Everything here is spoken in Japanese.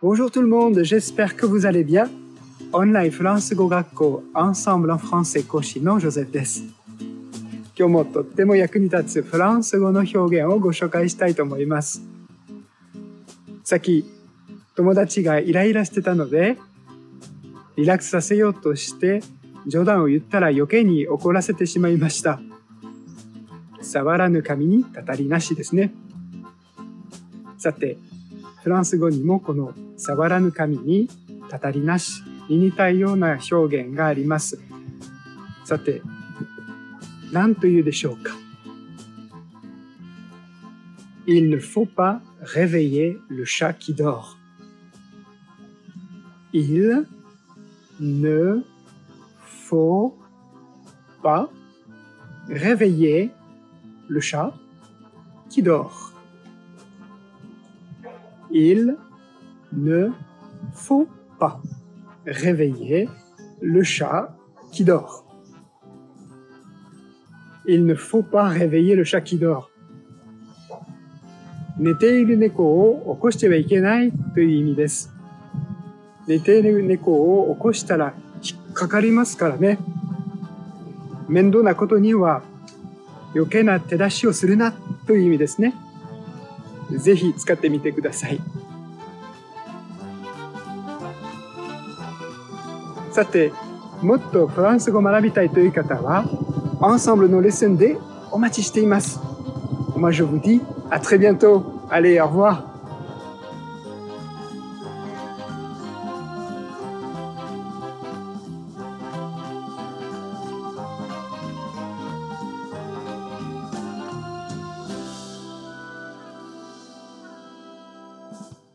Bonjour tout le monde, j'espère que vous allez bien. オンラインフランス語学校 Ensemble en français 講師のジョゼフです。今日もとっても役に立つフランス語の表現をご紹介したいと思います。さっき友達がイライラしてたので、リラックスさせようとして冗談を言ったら余計に怒らせてしまいました。触らぬ神にたたりなしですね。さて、フランス語にもこの触らぬ神にたたりなしに似たような表現があります。さて、何というでしょうか Il ne faut pas réveiller le chat qui dort. Il ne faut pas réveiller le chat qui dort. Il ne faut pas réveiller le chat qui dort. Il ne faut pas réveiller le chat qui dort. 寝ている猫を起こしてはいけないという意味です。寝ている猫を起こしたら引っかかりますからね。面倒なことには余計な手出しをするなという意味ですね。ぜひ使ってみてください。さて、もっとフランス語を学びたいという方は、Ensemble のレッスンでお待ちしています。Moi je vous dis à très bientôt. Allez, au revoir. Bye.